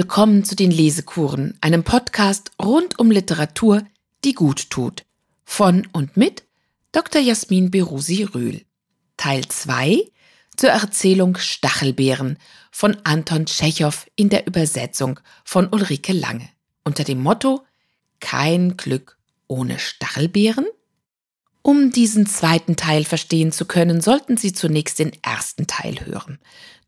willkommen zu den Lesekuren, einem Podcast rund um Literatur, die gut tut. Von und mit Dr. Jasmin Berusi Rühl. Teil 2 zur Erzählung Stachelbeeren von Anton Tschechow in der Übersetzung von Ulrike Lange unter dem Motto Kein Glück ohne Stachelbeeren? Um diesen zweiten Teil verstehen zu können, sollten Sie zunächst den ersten Teil hören.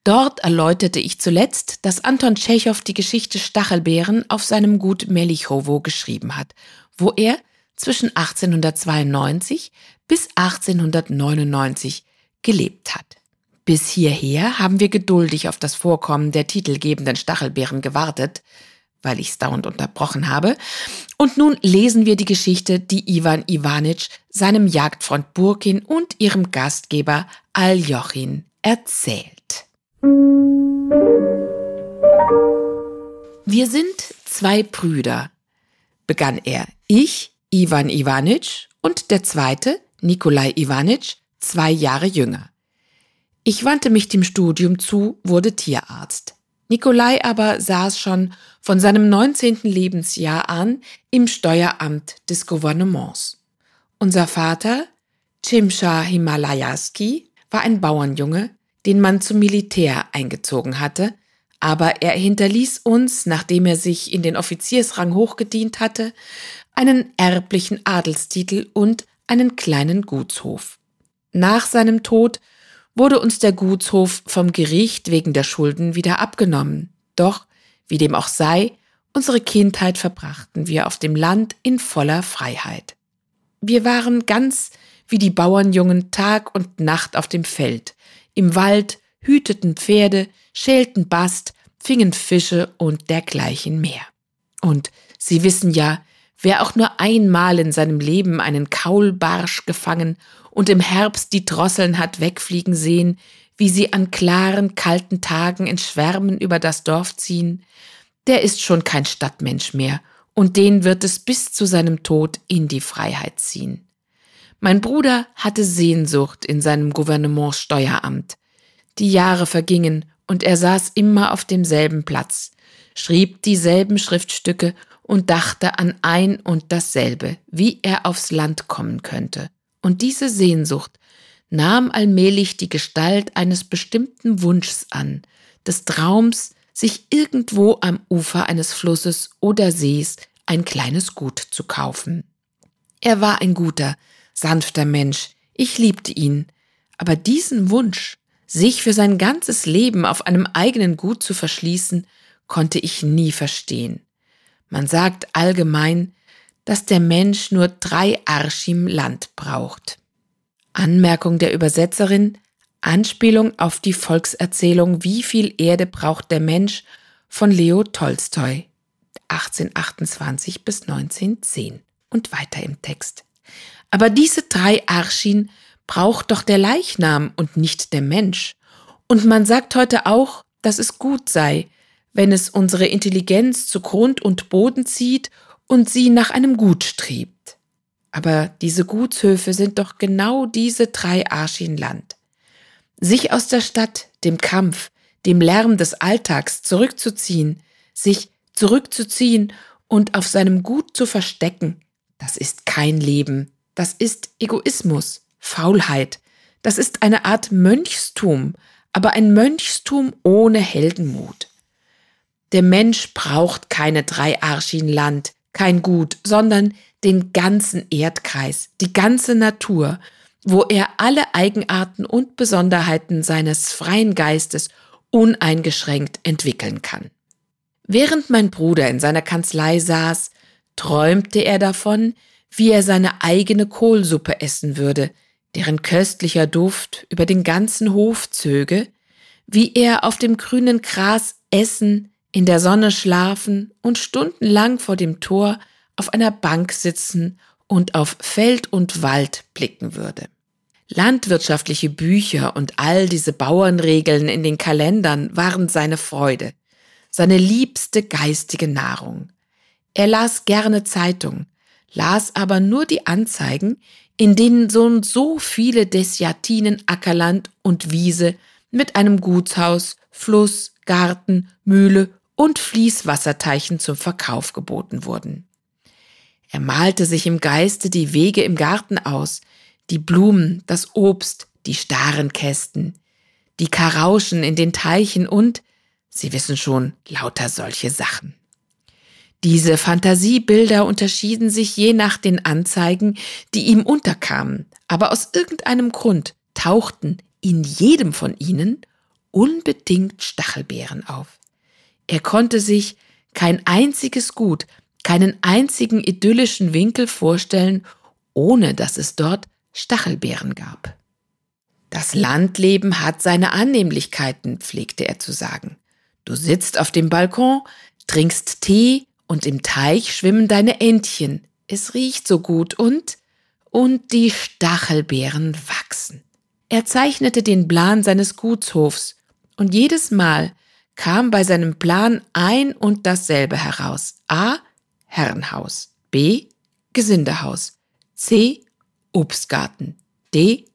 Dort erläuterte ich zuletzt, dass Anton Tschechow die Geschichte Stachelbeeren auf seinem Gut Melichowo geschrieben hat, wo er zwischen 1892 bis 1899 gelebt hat. Bis hierher haben wir geduldig auf das Vorkommen der titelgebenden Stachelbeeren gewartet, weil ich es dauernd unterbrochen habe. Und nun lesen wir die Geschichte, die Ivan Ivanitsch seinem Jagdfreund Burkin und ihrem Gastgeber Aljochin erzählt. Wir sind zwei Brüder, begann er. Ich, Ivan Ivanitsch, und der zweite, Nikolai Ivanitsch, zwei Jahre jünger. Ich wandte mich dem Studium zu, wurde Tierarzt. Nikolai aber saß schon von seinem 19. Lebensjahr an im Steueramt des Gouvernements. Unser Vater, Chimsha Himalayaski, war ein Bauernjunge, den man zum Militär eingezogen hatte, aber er hinterließ uns, nachdem er sich in den Offiziersrang hochgedient hatte, einen erblichen Adelstitel und einen kleinen Gutshof. Nach seinem Tod wurde uns der Gutshof vom Gericht wegen der Schulden wieder abgenommen. Doch, wie dem auch sei, unsere Kindheit verbrachten wir auf dem Land in voller Freiheit. Wir waren ganz wie die Bauernjungen Tag und Nacht auf dem Feld, im Wald, hüteten Pferde, schälten Bast, fingen Fische und dergleichen mehr. Und Sie wissen ja, wer auch nur einmal in seinem Leben einen Kaulbarsch gefangen und im Herbst die Drosseln hat wegfliegen sehen, wie sie an klaren, kalten Tagen in Schwärmen über das Dorf ziehen, der ist schon kein Stadtmensch mehr, und den wird es bis zu seinem Tod in die Freiheit ziehen. Mein Bruder hatte Sehnsucht in seinem Gouvernementssteueramt. Die Jahre vergingen, und er saß immer auf demselben Platz, schrieb dieselben Schriftstücke und dachte an ein und dasselbe, wie er aufs Land kommen könnte. Und diese Sehnsucht nahm allmählich die Gestalt eines bestimmten Wunschs an, des Traums, sich irgendwo am Ufer eines Flusses oder Sees ein kleines Gut zu kaufen. Er war ein guter, sanfter Mensch, ich liebte ihn, aber diesen Wunsch, sich für sein ganzes Leben auf einem eigenen Gut zu verschließen, konnte ich nie verstehen. Man sagt allgemein, dass der Mensch nur drei Arschim Land braucht. Anmerkung der Übersetzerin, Anspielung auf die Volkserzählung Wie viel Erde braucht der Mensch von Leo Tolstoi 1828 bis 1910 und weiter im Text. Aber diese drei Arschin braucht doch der Leichnam und nicht der Mensch. Und man sagt heute auch, dass es gut sei, wenn es unsere Intelligenz zu Grund und Boden zieht und sie nach einem Gut strebt. Aber diese Gutshöfe sind doch genau diese drei Arschin Land. Sich aus der Stadt, dem Kampf, dem Lärm des Alltags zurückzuziehen, sich zurückzuziehen und auf seinem Gut zu verstecken, das ist kein Leben, das ist Egoismus, Faulheit, das ist eine Art Mönchstum, aber ein Mönchstum ohne Heldenmut. Der Mensch braucht keine drei Arschin Land, kein Gut, sondern den ganzen Erdkreis, die ganze Natur, wo er alle Eigenarten und Besonderheiten seines freien Geistes uneingeschränkt entwickeln kann. Während mein Bruder in seiner Kanzlei saß, träumte er davon, wie er seine eigene Kohlsuppe essen würde, deren köstlicher Duft über den ganzen Hof zöge, wie er auf dem grünen Gras essen, in der Sonne schlafen und stundenlang vor dem Tor auf einer Bank sitzen und auf Feld und Wald blicken würde. Landwirtschaftliche Bücher und all diese Bauernregeln in den Kalendern waren seine Freude, seine liebste geistige Nahrung. Er las gerne Zeitung, las aber nur die Anzeigen, in denen so und so viele Desjatinen Ackerland und Wiese mit einem Gutshaus, Fluss, Garten, Mühle und Fließwasserteichen zum Verkauf geboten wurden. Er malte sich im Geiste die Wege im Garten aus, die Blumen, das Obst, die starren Kästen, die Karauschen in den Teichen und, Sie wissen schon, lauter solche Sachen. Diese Fantasiebilder unterschieden sich je nach den Anzeigen, die ihm unterkamen, aber aus irgendeinem Grund tauchten in jedem von ihnen unbedingt Stachelbeeren auf. Er konnte sich kein einziges Gut, keinen einzigen idyllischen Winkel vorstellen, ohne dass es dort Stachelbeeren gab. Das Landleben hat seine Annehmlichkeiten, pflegte er zu sagen. Du sitzt auf dem Balkon, trinkst Tee und im Teich schwimmen deine Entchen. Es riecht so gut und und die Stachelbeeren wachsen. Er zeichnete den Plan seines Gutshofs und jedes Mal kam bei seinem Plan ein und dasselbe heraus. A. Herrenhaus. B. Gesindehaus. C. Obstgarten. D.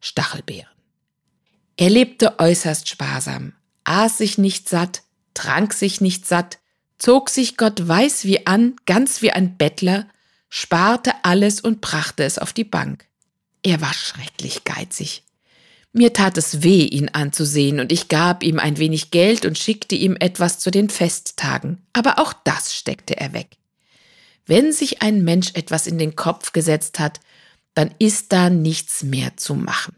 Stachelbeeren. Er lebte äußerst sparsam, aß sich nicht satt, trank sich nicht satt, zog sich Gott weiß wie an, ganz wie ein Bettler, sparte alles und brachte es auf die Bank. Er war schrecklich geizig. Mir tat es weh, ihn anzusehen, und ich gab ihm ein wenig Geld und schickte ihm etwas zu den Festtagen, aber auch das steckte er weg. Wenn sich ein Mensch etwas in den Kopf gesetzt hat, dann ist da nichts mehr zu machen.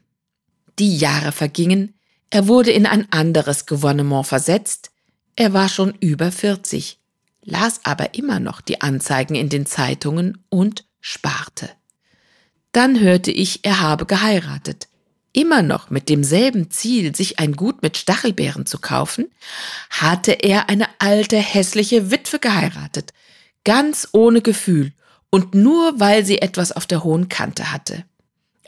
Die Jahre vergingen, er wurde in ein anderes Gouvernement versetzt, er war schon über 40, las aber immer noch die Anzeigen in den Zeitungen und sparte. Dann hörte ich, er habe geheiratet. Immer noch mit demselben Ziel, sich ein Gut mit Stachelbeeren zu kaufen, hatte er eine alte, hässliche Witwe geheiratet, ganz ohne Gefühl und nur weil sie etwas auf der hohen Kante hatte.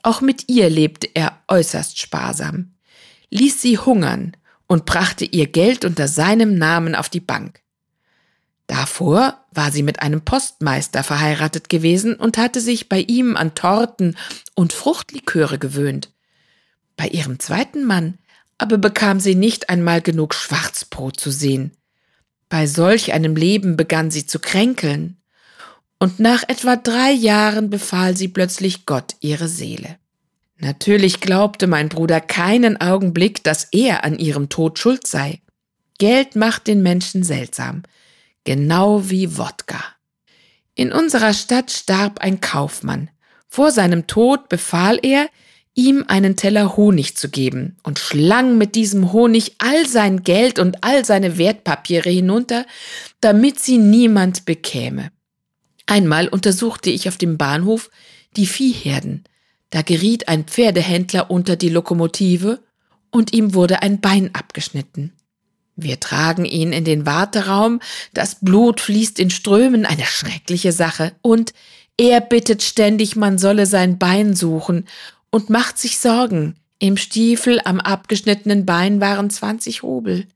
Auch mit ihr lebte er äußerst sparsam, ließ sie hungern und brachte ihr Geld unter seinem Namen auf die Bank. Davor war sie mit einem Postmeister verheiratet gewesen und hatte sich bei ihm an Torten und Fruchtliköre gewöhnt. Bei ihrem zweiten Mann aber bekam sie nicht einmal genug Schwarzbrot zu sehen. Bei solch einem Leben begann sie zu kränkeln und nach etwa drei Jahren befahl sie plötzlich Gott ihre Seele. Natürlich glaubte mein Bruder keinen Augenblick, dass er an ihrem Tod schuld sei. Geld macht den Menschen seltsam, genau wie Wodka. In unserer Stadt starb ein Kaufmann. Vor seinem Tod befahl er, ihm einen Teller Honig zu geben und schlang mit diesem Honig all sein Geld und all seine Wertpapiere hinunter, damit sie niemand bekäme. Einmal untersuchte ich auf dem Bahnhof die Viehherden. Da geriet ein Pferdehändler unter die Lokomotive und ihm wurde ein Bein abgeschnitten. Wir tragen ihn in den Warteraum, das Blut fließt in Strömen, eine schreckliche Sache, und er bittet ständig, man solle sein Bein suchen und macht sich Sorgen. Im Stiefel am abgeschnittenen Bein waren 20 Rubel.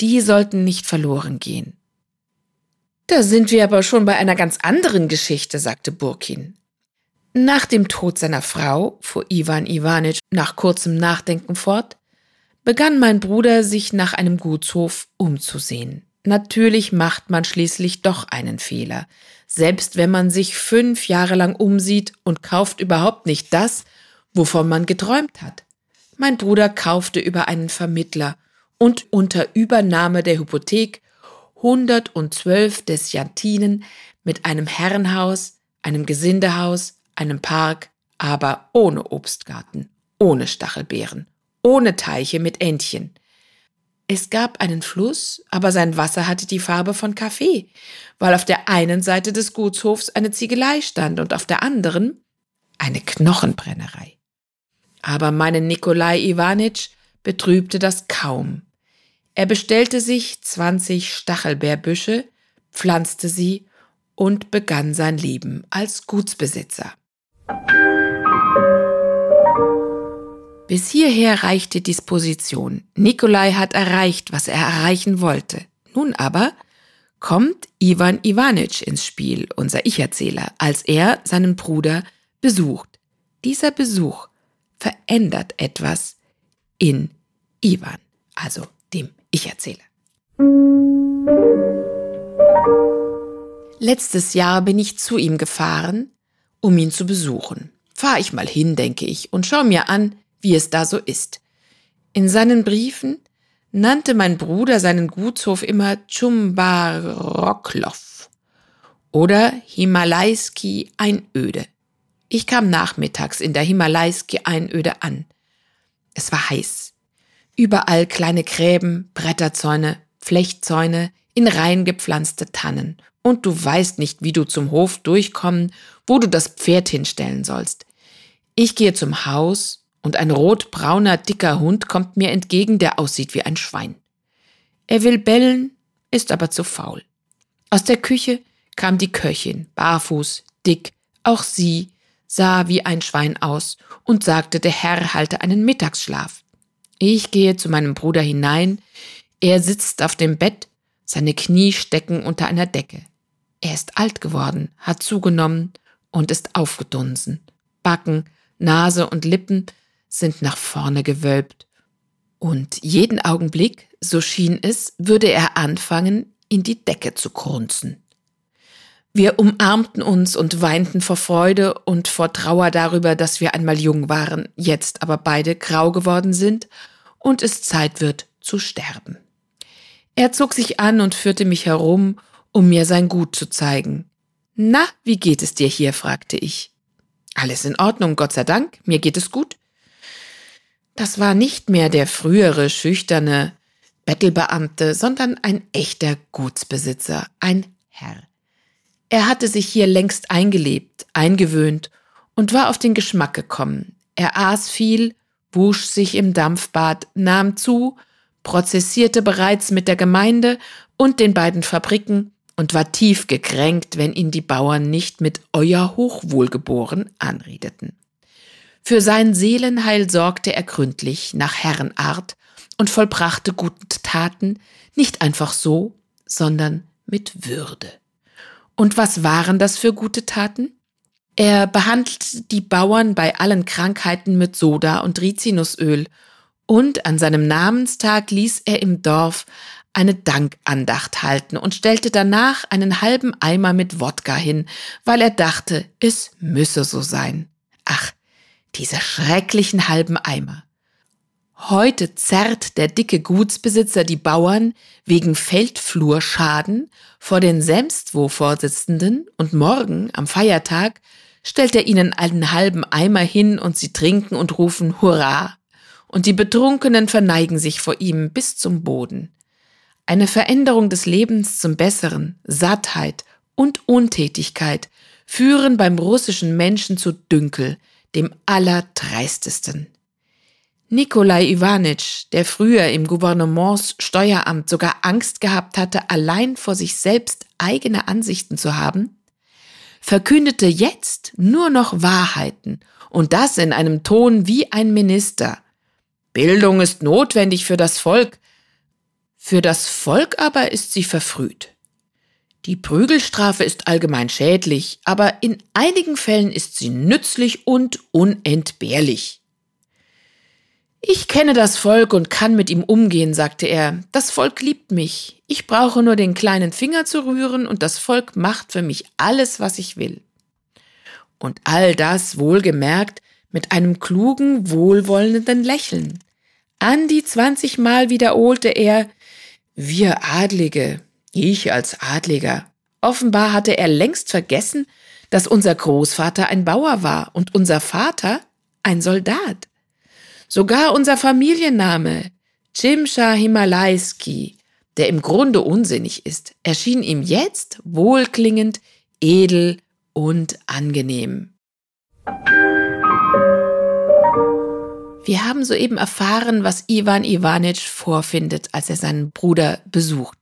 Die sollten nicht verloren gehen. Da sind wir aber schon bei einer ganz anderen Geschichte, sagte Burkin. Nach dem Tod seiner Frau, fuhr Ivan Iwanitsch nach kurzem Nachdenken fort, begann mein Bruder sich nach einem Gutshof umzusehen. Natürlich macht man schließlich doch einen Fehler, selbst wenn man sich fünf Jahre lang umsieht und kauft überhaupt nicht das, wovon man geträumt hat. Mein Bruder kaufte über einen Vermittler und unter Übernahme der Hypothek 112 Desjatinen mit einem Herrenhaus, einem Gesindehaus, einem Park, aber ohne Obstgarten, ohne Stachelbeeren, ohne Teiche mit Entchen. Es gab einen Fluss, aber sein Wasser hatte die Farbe von Kaffee, weil auf der einen Seite des Gutshofs eine Ziegelei stand und auf der anderen eine Knochenbrennerei. Aber meinen Nikolai Iwanitsch betrübte das kaum. Er bestellte sich 20 Stachelbeerbüsche, pflanzte sie und begann sein Leben als Gutsbesitzer. Bis hierher reichte Disposition. Nikolai hat erreicht, was er erreichen wollte. Nun aber kommt Ivan Iwanitsch ins Spiel, unser Ich-Erzähler, als er seinen Bruder besucht. Dieser Besuch verändert etwas in Ivan, also dem ich erzähle. Letztes Jahr bin ich zu ihm gefahren, um ihn zu besuchen. Fahr ich mal hin, denke ich, und schau mir an, wie es da so ist. In seinen Briefen nannte mein Bruder seinen Gutshof immer Chumbaroklov oder Himalaiski Einöde. Ich kam nachmittags in der Himalaiski Einöde an. Es war heiß. Überall kleine Gräben, Bretterzäune, Flechtzäune, in Reihen gepflanzte Tannen. Und du weißt nicht, wie du zum Hof durchkommen, wo du das Pferd hinstellen sollst. Ich gehe zum Haus und ein rotbrauner, dicker Hund kommt mir entgegen, der aussieht wie ein Schwein. Er will bellen, ist aber zu faul. Aus der Küche kam die Köchin, barfuß, dick, auch sie sah wie ein Schwein aus und sagte, der Herr halte einen Mittagsschlaf. Ich gehe zu meinem Bruder hinein, er sitzt auf dem Bett, seine Knie stecken unter einer Decke. Er ist alt geworden, hat zugenommen und ist aufgedunsen. Backen, Nase und Lippen sind nach vorne gewölbt. Und jeden Augenblick, so schien es, würde er anfangen, in die Decke zu grunzen. Wir umarmten uns und weinten vor Freude und vor Trauer darüber, dass wir einmal jung waren, jetzt aber beide grau geworden sind und es Zeit wird zu sterben. Er zog sich an und führte mich herum, um mir sein Gut zu zeigen. Na, wie geht es dir hier? fragte ich. Alles in Ordnung, Gott sei Dank, mir geht es gut. Das war nicht mehr der frühere schüchterne Bettelbeamte, sondern ein echter Gutsbesitzer, ein Herr. Er hatte sich hier längst eingelebt, eingewöhnt und war auf den Geschmack gekommen. Er aß viel, wusch sich im Dampfbad, nahm zu, prozessierte bereits mit der Gemeinde und den beiden Fabriken und war tief gekränkt, wenn ihn die Bauern nicht mit Euer Hochwohlgeboren anredeten. Für sein Seelenheil sorgte er gründlich nach Herrenart und vollbrachte gute Taten nicht einfach so, sondern mit Würde. Und was waren das für gute Taten? Er behandelte die Bauern bei allen Krankheiten mit Soda und Rizinusöl und an seinem Namenstag ließ er im Dorf eine Dankandacht halten und stellte danach einen halben Eimer mit Wodka hin, weil er dachte, es müsse so sein. Ach, diese schrecklichen halben Eimer. Heute zerrt der dicke Gutsbesitzer die Bauern wegen Feldflurschaden vor den Semstwo-Vorsitzenden und morgen, am Feiertag, stellt er ihnen einen halben Eimer hin und sie trinken und rufen Hurra und die Betrunkenen verneigen sich vor ihm bis zum Boden. Eine Veränderung des Lebens zum Besseren, Sattheit und Untätigkeit führen beim russischen Menschen zu Dünkel, dem Allerdreistesten. Nikolai Iwanitsch, der früher im Gouvernements Steueramt sogar Angst gehabt hatte, allein vor sich selbst eigene Ansichten zu haben, verkündete jetzt nur noch Wahrheiten und das in einem Ton wie ein Minister – Bildung ist notwendig für das Volk. Für das Volk aber ist sie verfrüht. Die Prügelstrafe ist allgemein schädlich, aber in einigen Fällen ist sie nützlich und unentbehrlich. Ich kenne das Volk und kann mit ihm umgehen, sagte er. Das Volk liebt mich. Ich brauche nur den kleinen Finger zu rühren und das Volk macht für mich alles, was ich will. Und all das wohlgemerkt mit einem klugen, wohlwollenden Lächeln. An die zwanzigmal wiederholte er, wir Adlige, ich als Adliger. Offenbar hatte er längst vergessen, dass unser Großvater ein Bauer war und unser Vater ein Soldat. Sogar unser Familienname, Chimsha Himalaiski, der im Grunde unsinnig ist, erschien ihm jetzt wohlklingend, edel und angenehm. Wir haben soeben erfahren, was Ivan Ivanitsch vorfindet, als er seinen Bruder besucht.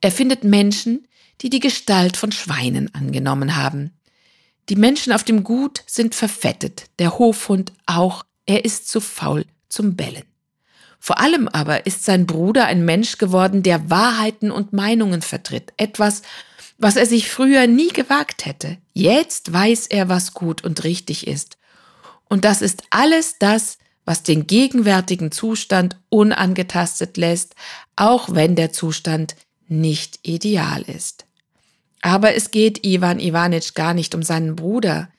Er findet Menschen, die die Gestalt von Schweinen angenommen haben. Die Menschen auf dem Gut sind verfettet, der Hofhund auch, er ist zu faul zum Bellen. Vor allem aber ist sein Bruder ein Mensch geworden, der Wahrheiten und Meinungen vertritt, etwas, was er sich früher nie gewagt hätte. Jetzt weiß er, was gut und richtig ist. Und das ist alles das, was den gegenwärtigen Zustand unangetastet lässt, auch wenn der Zustand nicht ideal ist. Aber es geht Ivan Ivanitsch gar nicht um seinen Bruder,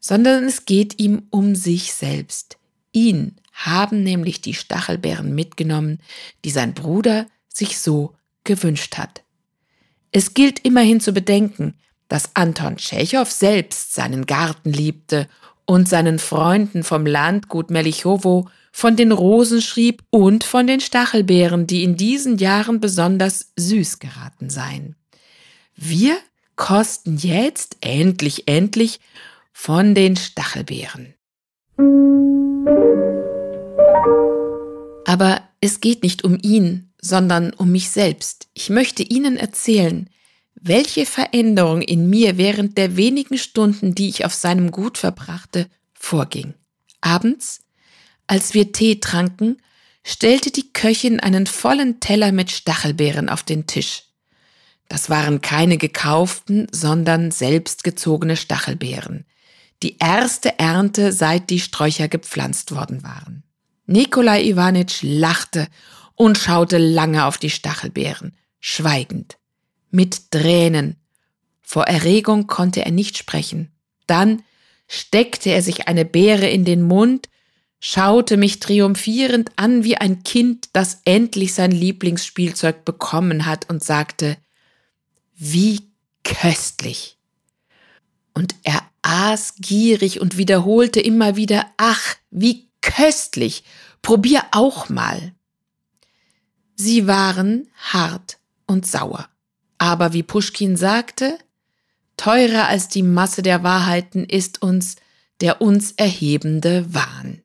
sondern es geht ihm um sich selbst. Ihn haben nämlich die Stachelbeeren mitgenommen, die sein Bruder sich so gewünscht hat. Es gilt immerhin zu bedenken, dass Anton Tschechow selbst seinen Garten liebte und seinen Freunden vom Landgut Melichowo von den Rosen schrieb und von den Stachelbeeren, die in diesen Jahren besonders süß geraten seien. Wir kosten jetzt endlich, endlich von den Stachelbeeren. Aber es geht nicht um ihn, sondern um mich selbst. Ich möchte Ihnen erzählen, welche Veränderung in mir während der wenigen Stunden, die ich auf seinem Gut verbrachte, vorging. Abends, als wir Tee tranken, stellte die Köchin einen vollen Teller mit Stachelbeeren auf den Tisch. Das waren keine gekauften, sondern selbstgezogene Stachelbeeren. Die erste Ernte, seit die Sträucher gepflanzt worden waren. Nikolai Iwanitsch lachte und schaute lange auf die Stachelbeeren, schweigend, mit Tränen. Vor Erregung konnte er nicht sprechen. Dann steckte er sich eine Beere in den Mund, schaute mich triumphierend an wie ein Kind, das endlich sein Lieblingsspielzeug bekommen hat und sagte, wie köstlich. Und er aß gierig und wiederholte immer wieder, ach, wie köstlich, probier auch mal. Sie waren hart und sauer. Aber wie Puschkin sagte, teurer als die Masse der Wahrheiten ist uns der uns erhebende Wahn.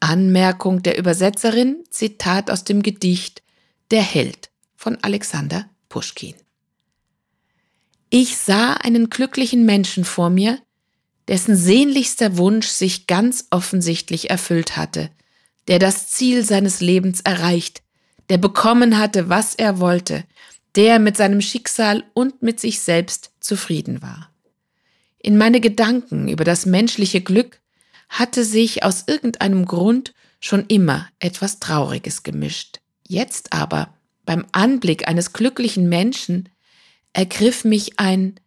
Anmerkung der Übersetzerin, Zitat aus dem Gedicht Der Held von Alexander Puschkin. Ich sah einen glücklichen Menschen vor mir, dessen sehnlichster Wunsch sich ganz offensichtlich erfüllt hatte, der das Ziel seines Lebens erreicht, der bekommen hatte, was er wollte, der mit seinem Schicksal und mit sich selbst zufrieden war. In meine Gedanken über das menschliche Glück hatte sich aus irgendeinem Grund schon immer etwas Trauriges gemischt. Jetzt aber, beim Anblick eines glücklichen Menschen, ergriff mich ein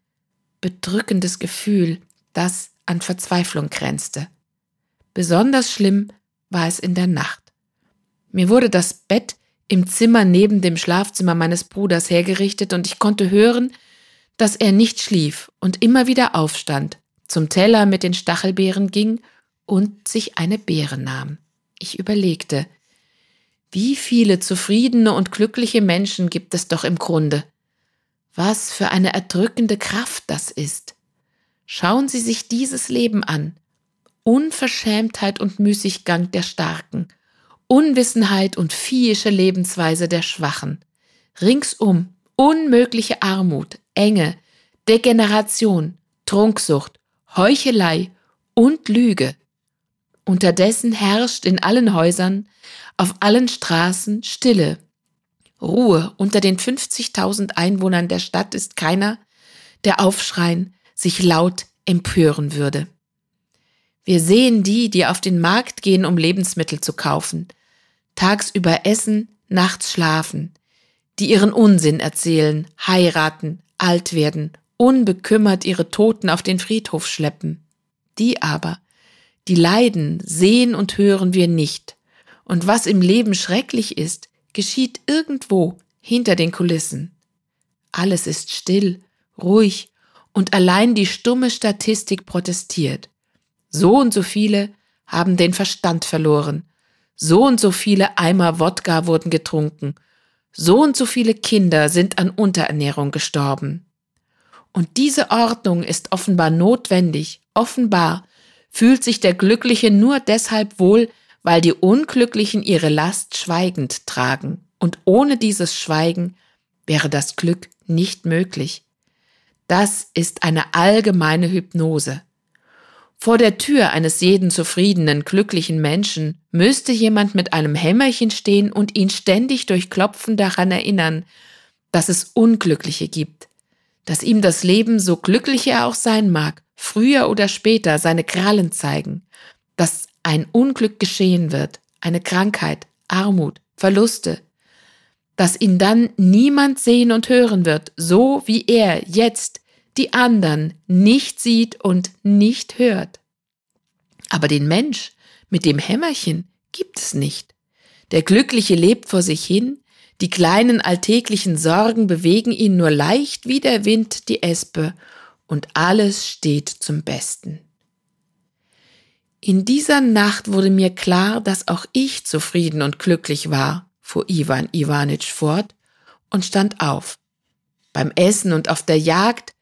bedrückendes Gefühl, das an Verzweiflung grenzte. Besonders schlimm war es in der Nacht. Mir wurde das Bett im Zimmer neben dem Schlafzimmer meines Bruders hergerichtet und ich konnte hören, dass er nicht schlief und immer wieder aufstand, zum Teller mit den Stachelbeeren ging und sich eine Beere nahm. Ich überlegte, wie viele zufriedene und glückliche Menschen gibt es doch im Grunde. Was für eine erdrückende Kraft das ist. Schauen Sie sich dieses Leben an. Unverschämtheit und Müßiggang der Starken – Unwissenheit und viehische Lebensweise der Schwachen. Ringsum unmögliche Armut, Enge, Degeneration, Trunksucht, Heuchelei und Lüge. Unterdessen herrscht in allen Häusern, auf allen Straßen Stille. Ruhe unter den 50.000 Einwohnern der Stadt ist keiner, der aufschreien, sich laut empören würde. Wir sehen die, die auf den Markt gehen, um Lebensmittel zu kaufen, tagsüber essen, nachts schlafen, die ihren Unsinn erzählen, heiraten, alt werden, unbekümmert ihre Toten auf den Friedhof schleppen. Die aber, die leiden, sehen und hören wir nicht. Und was im Leben schrecklich ist, geschieht irgendwo hinter den Kulissen. Alles ist still, ruhig und allein die stumme Statistik protestiert. So und so viele haben den Verstand verloren so und so viele Eimer Wodka wurden getrunken, so und so viele Kinder sind an Unterernährung gestorben. Und diese Ordnung ist offenbar notwendig, offenbar fühlt sich der Glückliche nur deshalb wohl, weil die Unglücklichen ihre Last schweigend tragen, und ohne dieses Schweigen wäre das Glück nicht möglich. Das ist eine allgemeine Hypnose. Vor der Tür eines jeden zufriedenen, glücklichen Menschen müsste jemand mit einem Hämmerchen stehen und ihn ständig durch Klopfen daran erinnern, dass es Unglückliche gibt, dass ihm das Leben, so glücklich er auch sein mag, früher oder später seine Krallen zeigen, dass ein Unglück geschehen wird, eine Krankheit, Armut, Verluste, dass ihn dann niemand sehen und hören wird, so wie er jetzt die anderen nicht sieht und nicht hört. Aber den Mensch mit dem Hämmerchen gibt es nicht. Der Glückliche lebt vor sich hin, die kleinen alltäglichen Sorgen bewegen ihn nur leicht wie der Wind die Espe, und alles steht zum Besten. In dieser Nacht wurde mir klar, dass auch ich zufrieden und glücklich war, fuhr Iwan Iwanitsch fort und stand auf. Beim Essen und auf der Jagd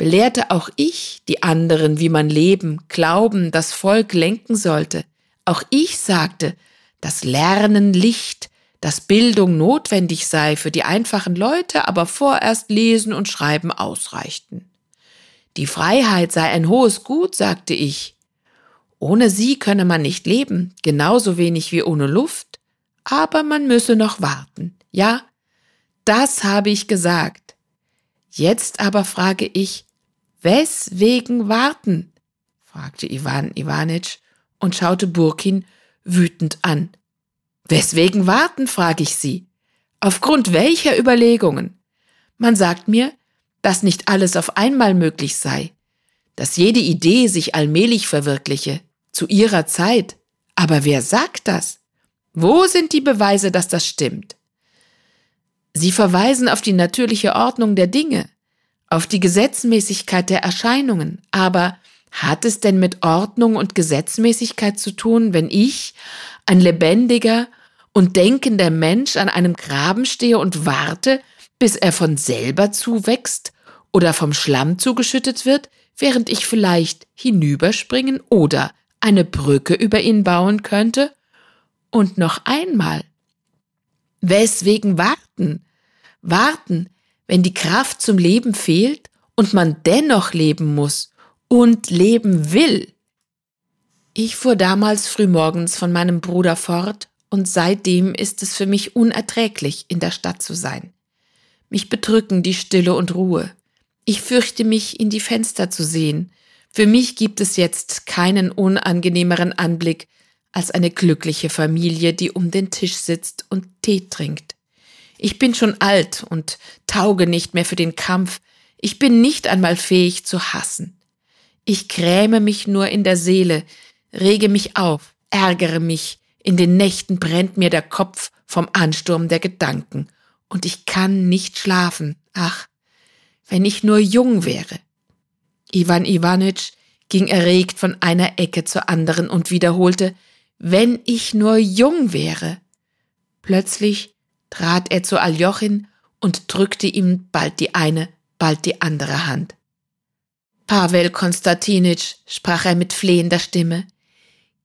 belehrte auch ich die anderen, wie man leben, glauben, das Volk lenken sollte. Auch ich sagte, dass Lernen Licht, dass Bildung notwendig sei für die einfachen Leute, aber vorerst Lesen und Schreiben ausreichten. Die Freiheit sei ein hohes Gut, sagte ich. Ohne sie könne man nicht leben, genauso wenig wie ohne Luft, aber man müsse noch warten. Ja, das habe ich gesagt. Jetzt aber frage ich, weswegen warten? fragte Iwan Iwanitsch und schaute Burkin wütend an. Weswegen warten, frage ich Sie. Aufgrund welcher Überlegungen? Man sagt mir, dass nicht alles auf einmal möglich sei, dass jede Idee sich allmählich verwirkliche, zu ihrer Zeit. Aber wer sagt das? Wo sind die Beweise, dass das stimmt? Sie verweisen auf die natürliche Ordnung der Dinge, auf die Gesetzmäßigkeit der Erscheinungen, aber hat es denn mit Ordnung und Gesetzmäßigkeit zu tun, wenn ich, ein lebendiger und denkender Mensch an einem Graben stehe und warte, bis er von selber zuwächst oder vom Schlamm zugeschüttet wird, während ich vielleicht hinüberspringen oder eine Brücke über ihn bauen könnte? Und noch einmal. Weswegen warten? Warten, wenn die Kraft zum Leben fehlt und man dennoch leben muss und leben will. Ich fuhr damals frühmorgens von meinem Bruder fort und seitdem ist es für mich unerträglich, in der Stadt zu sein. Mich bedrücken die Stille und Ruhe. Ich fürchte mich, in die Fenster zu sehen. Für mich gibt es jetzt keinen unangenehmeren Anblick als eine glückliche Familie, die um den Tisch sitzt und Tee trinkt. Ich bin schon alt und tauge nicht mehr für den Kampf. Ich bin nicht einmal fähig zu hassen. Ich gräme mich nur in der Seele, rege mich auf, ärgere mich, in den Nächten brennt mir der Kopf vom Ansturm der Gedanken, und ich kann nicht schlafen. Ach, wenn ich nur jung wäre. Iwan Iwanitsch ging erregt von einer Ecke zur anderen und wiederholte, wenn ich nur jung wäre. Plötzlich trat er zu Aljochin und drückte ihm bald die eine, bald die andere Hand. Pavel Konstantinitsch, sprach er mit flehender Stimme,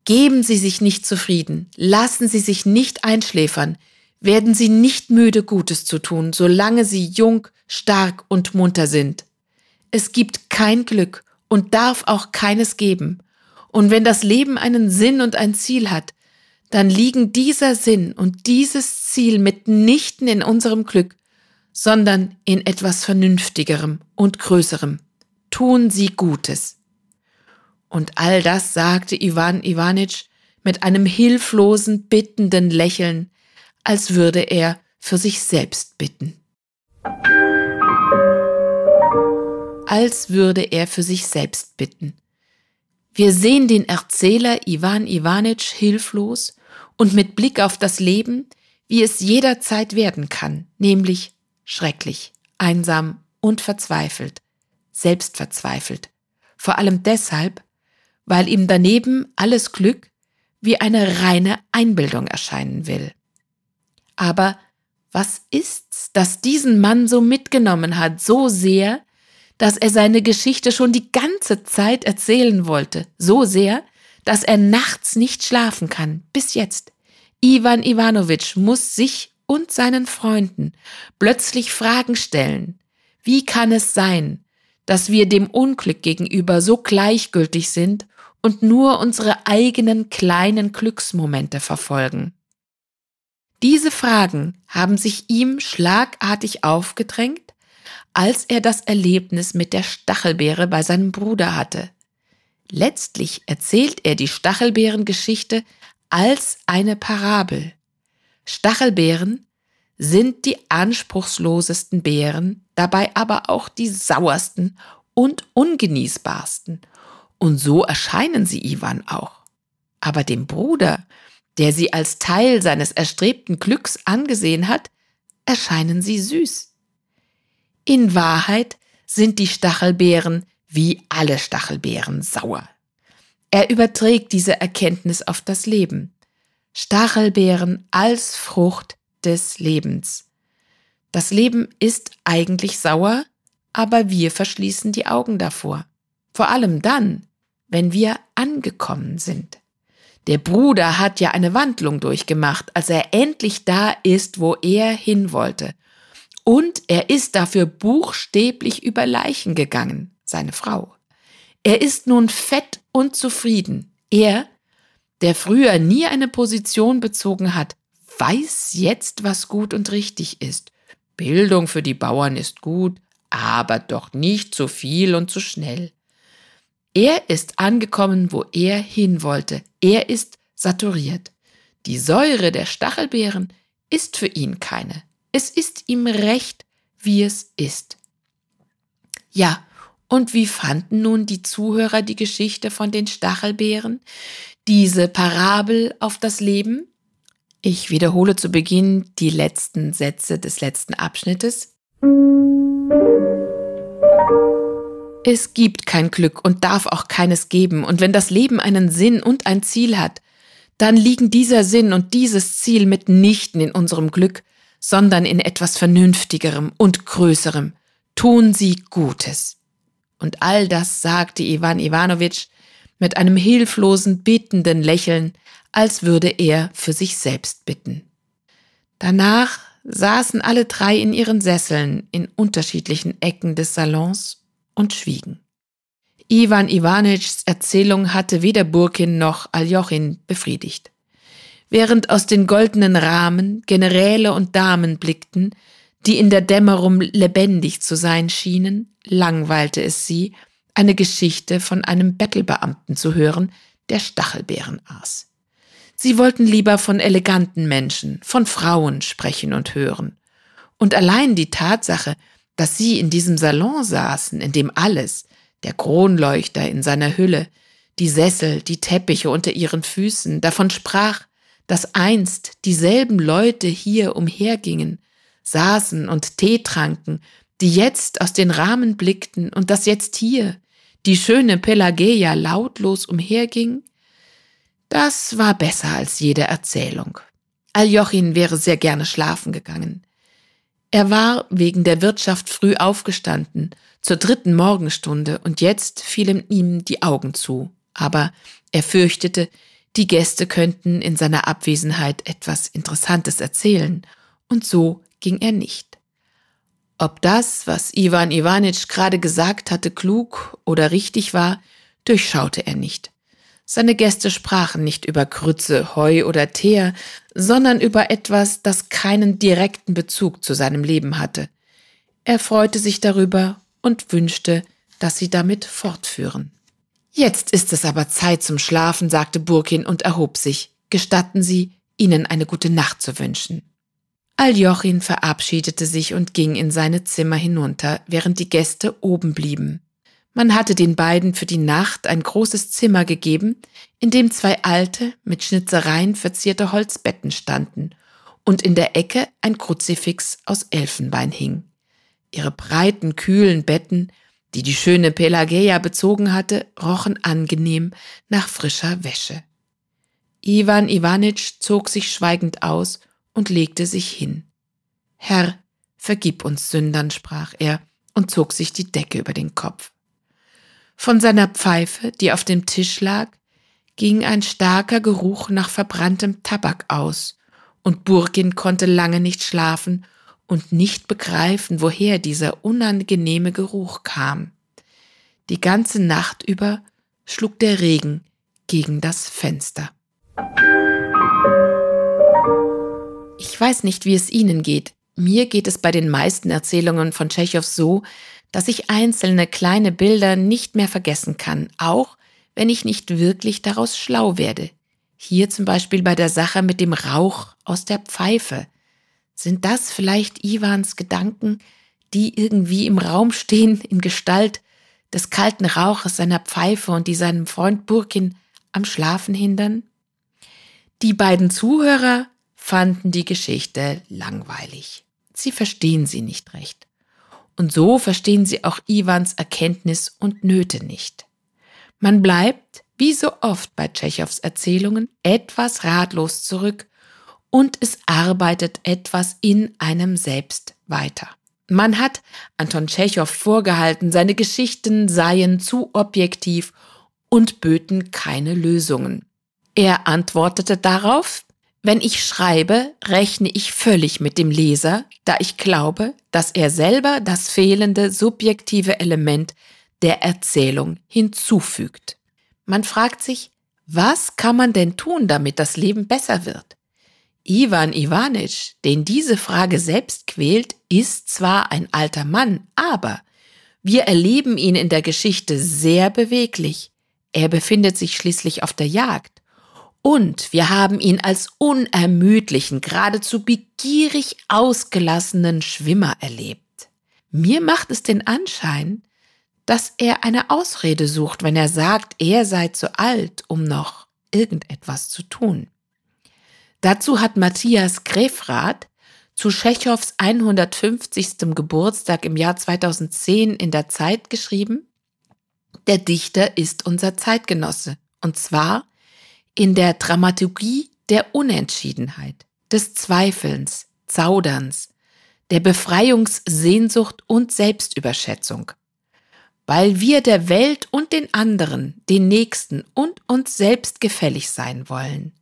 Geben Sie sich nicht zufrieden, lassen Sie sich nicht einschläfern, werden Sie nicht müde, Gutes zu tun, solange Sie jung, stark und munter sind. Es gibt kein Glück und darf auch keines geben. Und wenn das Leben einen Sinn und ein Ziel hat, dann liegen dieser Sinn und dieses Ziel mitnichten in unserem Glück, sondern in etwas Vernünftigerem und Größerem. Tun Sie Gutes. Und all das sagte Iwan Iwanitsch mit einem hilflosen, bittenden Lächeln, als würde er für sich selbst bitten. Als würde er für sich selbst bitten. Wir sehen den Erzähler Iwan Iwanitsch hilflos und mit Blick auf das Leben, wie es jederzeit werden kann, nämlich schrecklich, einsam und verzweifelt, selbstverzweifelt. Vor allem deshalb, weil ihm daneben alles Glück wie eine reine Einbildung erscheinen will. Aber was ist's, das diesen Mann so mitgenommen hat, so sehr, dass er seine Geschichte schon die ganze Zeit erzählen wollte, so sehr, dass er nachts nicht schlafen kann, bis jetzt. Ivan Ivanovich muss sich und seinen Freunden plötzlich Fragen stellen. Wie kann es sein, dass wir dem Unglück gegenüber so gleichgültig sind und nur unsere eigenen kleinen Glücksmomente verfolgen. Diese Fragen haben sich ihm schlagartig aufgedrängt, als er das Erlebnis mit der Stachelbeere bei seinem Bruder hatte. Letztlich erzählt er die Stachelbeerengeschichte als eine Parabel. Stachelbeeren sind die anspruchslosesten Beeren, dabei aber auch die sauersten und ungenießbarsten. Und so erscheinen sie Ivan auch. Aber dem Bruder, der sie als Teil seines erstrebten Glücks angesehen hat, erscheinen sie süß. In Wahrheit sind die Stachelbeeren wie alle Stachelbeeren sauer. Er überträgt diese Erkenntnis auf das Leben. Stachelbeeren als Frucht des Lebens. Das Leben ist eigentlich sauer, aber wir verschließen die Augen davor. Vor allem dann, wenn wir angekommen sind. Der Bruder hat ja eine Wandlung durchgemacht, als er endlich da ist, wo er hin wollte. Und er ist dafür buchstäblich über Leichen gegangen, seine Frau. Er ist nun fett und zufrieden. Er, der früher nie eine Position bezogen hat, weiß jetzt, was gut und richtig ist. Bildung für die Bauern ist gut, aber doch nicht zu viel und zu schnell. Er ist angekommen, wo er hin wollte. Er ist saturiert. Die Säure der Stachelbeeren ist für ihn keine. Es ist ihm recht, wie es ist. Ja, und wie fanden nun die Zuhörer die Geschichte von den Stachelbeeren, diese Parabel auf das Leben? Ich wiederhole zu Beginn die letzten Sätze des letzten Abschnittes. Es gibt kein Glück und darf auch keines geben, und wenn das Leben einen Sinn und ein Ziel hat, dann liegen dieser Sinn und dieses Ziel mitnichten in unserem Glück, sondern in etwas Vernünftigerem und Größerem. Tun Sie Gutes. Und all das sagte Iwan Iwanowitsch mit einem hilflosen, bittenden Lächeln, als würde er für sich selbst bitten. Danach saßen alle drei in ihren Sesseln in unterschiedlichen Ecken des Salons und schwiegen. Iwan Iwanitschs Erzählung hatte weder Burkin noch Aljochin befriedigt. Während aus den goldenen Rahmen Generäle und Damen blickten, die in der Dämmerung lebendig zu sein schienen, langweilte es sie, eine Geschichte von einem Bettelbeamten zu hören, der Stachelbeeren aß. Sie wollten lieber von eleganten Menschen, von Frauen sprechen und hören. Und allein die Tatsache, dass sie in diesem Salon saßen, in dem alles, der Kronleuchter in seiner Hülle, die Sessel, die Teppiche unter ihren Füßen, davon sprach, dass einst dieselben Leute hier umhergingen, saßen und Tee tranken, die jetzt aus den Rahmen blickten und dass jetzt hier die schöne Pelageia lautlos umherging, das war besser als jede Erzählung. Aljochin wäre sehr gerne schlafen gegangen. Er war wegen der Wirtschaft früh aufgestanden, zur dritten Morgenstunde, und jetzt fielen ihm die Augen zu. Aber er fürchtete, die Gäste könnten in seiner Abwesenheit etwas Interessantes erzählen, und so ging er nicht. Ob das, was Iwan Iwanitsch gerade gesagt hatte, klug oder richtig war, durchschaute er nicht. Seine Gäste sprachen nicht über Krütze, Heu oder Teer, sondern über etwas, das keinen direkten Bezug zu seinem Leben hatte. Er freute sich darüber und wünschte, dass sie damit fortführen. Jetzt ist es aber Zeit zum Schlafen, sagte Burkin und erhob sich. Gestatten Sie, Ihnen eine gute Nacht zu wünschen. Aljochin verabschiedete sich und ging in seine Zimmer hinunter, während die Gäste oben blieben. Man hatte den beiden für die Nacht ein großes Zimmer gegeben, in dem zwei alte, mit Schnitzereien verzierte Holzbetten standen und in der Ecke ein Kruzifix aus Elfenbein hing. Ihre breiten, kühlen Betten, die die schöne Pelageia bezogen hatte, rochen angenehm nach frischer Wäsche. Iwan Iwanitsch zog sich schweigend aus und legte sich hin. Herr, vergib uns Sündern, sprach er und zog sich die Decke über den Kopf. Von seiner Pfeife, die auf dem Tisch lag, ging ein starker Geruch nach verbranntem Tabak aus, und Burkin konnte lange nicht schlafen und nicht begreifen, woher dieser unangenehme Geruch kam. Die ganze Nacht über schlug der Regen gegen das Fenster. Ich weiß nicht, wie es Ihnen geht. Mir geht es bei den meisten Erzählungen von Tschechow so, dass ich einzelne kleine Bilder nicht mehr vergessen kann, auch wenn ich nicht wirklich daraus schlau werde. Hier zum Beispiel bei der Sache mit dem Rauch aus der Pfeife. Sind das vielleicht Iwans Gedanken, die irgendwie im Raum stehen in Gestalt des kalten Rauches seiner Pfeife und die seinem Freund Burkin am Schlafen hindern? Die beiden Zuhörer fanden die Geschichte langweilig. Sie verstehen sie nicht recht. Und so verstehen sie auch Iwans Erkenntnis und Nöte nicht. Man bleibt, wie so oft bei Tschechows Erzählungen, etwas ratlos zurück und es arbeitet etwas in einem selbst weiter. Man hat Anton Tschechow vorgehalten, seine Geschichten seien zu objektiv und böten keine Lösungen. Er antwortete darauf, wenn ich schreibe, rechne ich völlig mit dem Leser, da ich glaube, dass er selber das fehlende subjektive Element der Erzählung hinzufügt. Man fragt sich, was kann man denn tun, damit das Leben besser wird? Ivan Ivanitsch, den diese Frage selbst quält, ist zwar ein alter Mann, aber wir erleben ihn in der Geschichte sehr beweglich. Er befindet sich schließlich auf der Jagd. Und wir haben ihn als unermüdlichen, geradezu begierig ausgelassenen Schwimmer erlebt. Mir macht es den Anschein, dass er eine Ausrede sucht, wenn er sagt, er sei zu alt, um noch irgendetwas zu tun. Dazu hat Matthias Grefrath zu Tschechows 150. Geburtstag im Jahr 2010 in der Zeit geschrieben, der Dichter ist unser Zeitgenosse, und zwar in der Dramaturgie der Unentschiedenheit, des Zweifelns, Zauderns, der Befreiungssehnsucht und Selbstüberschätzung. Weil wir der Welt und den anderen, den Nächsten und uns selbst gefällig sein wollen,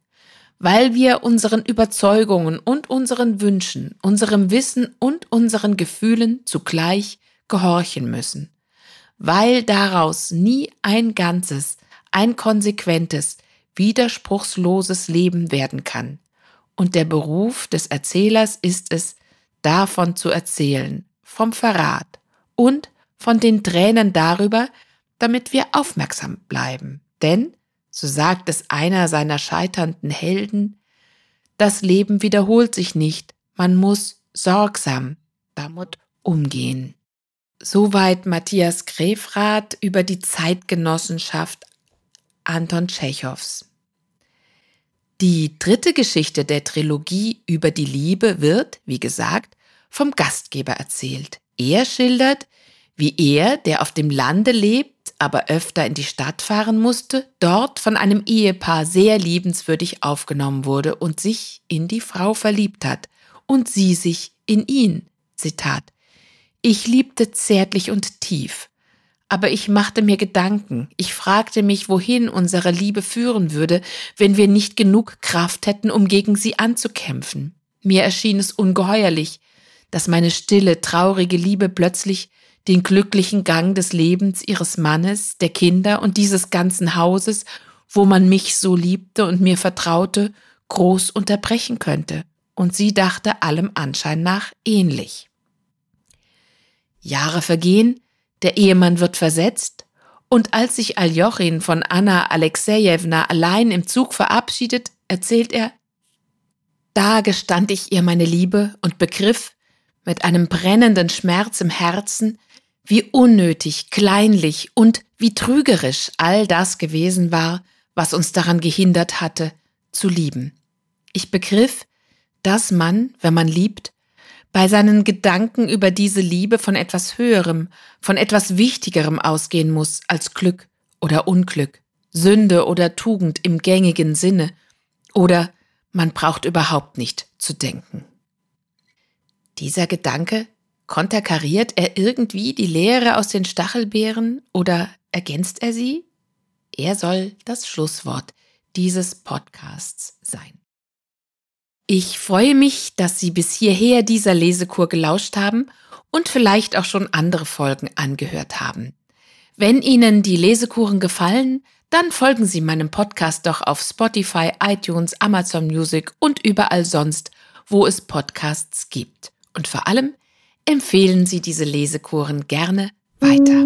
weil wir unseren Überzeugungen und unseren Wünschen, unserem Wissen und unseren Gefühlen zugleich gehorchen müssen, weil daraus nie ein ganzes, ein konsequentes, widerspruchsloses Leben werden kann. Und der Beruf des Erzählers ist es, davon zu erzählen, vom Verrat und von den Tränen darüber, damit wir aufmerksam bleiben. Denn, so sagt es einer seiner scheiternden Helden, das Leben wiederholt sich nicht, man muss sorgsam damit umgehen. Soweit Matthias Grefrath über die Zeitgenossenschaft Anton Tschechows. Die dritte Geschichte der Trilogie über die Liebe wird, wie gesagt, vom Gastgeber erzählt. Er schildert, wie er, der auf dem Lande lebt, aber öfter in die Stadt fahren musste, dort von einem Ehepaar sehr liebenswürdig aufgenommen wurde und sich in die Frau verliebt hat und sie sich in ihn. Zitat. Ich liebte zärtlich und tief, aber ich machte mir Gedanken, ich fragte mich, wohin unsere Liebe führen würde, wenn wir nicht genug Kraft hätten, um gegen sie anzukämpfen. Mir erschien es ungeheuerlich, dass meine stille, traurige Liebe plötzlich den glücklichen Gang des Lebens ihres Mannes, der Kinder und dieses ganzen Hauses, wo man mich so liebte und mir vertraute, groß unterbrechen könnte. Und sie dachte allem Anschein nach ähnlich. Jahre vergehen, der Ehemann wird versetzt, und als sich Aljochin von Anna Alexejewna allein im Zug verabschiedet, erzählt er, da gestand ich ihr meine Liebe und begriff, mit einem brennenden Schmerz im Herzen, wie unnötig, kleinlich und wie trügerisch all das gewesen war, was uns daran gehindert hatte, zu lieben. Ich begriff, dass man, wenn man liebt, bei seinen Gedanken über diese Liebe von etwas Höherem, von etwas Wichtigerem ausgehen muss als Glück oder Unglück, Sünde oder Tugend im gängigen Sinne, oder man braucht überhaupt nicht zu denken. Dieser Gedanke Konterkariert er irgendwie die Lehre aus den Stachelbeeren oder ergänzt er sie? Er soll das Schlusswort dieses Podcasts sein. Ich freue mich, dass Sie bis hierher dieser Lesekur gelauscht haben und vielleicht auch schon andere Folgen angehört haben. Wenn Ihnen die Lesekuren gefallen, dann folgen Sie meinem Podcast doch auf Spotify, iTunes, Amazon Music und überall sonst, wo es Podcasts gibt. Und vor allem empfehlen Sie diese Lesekuren gerne weiter.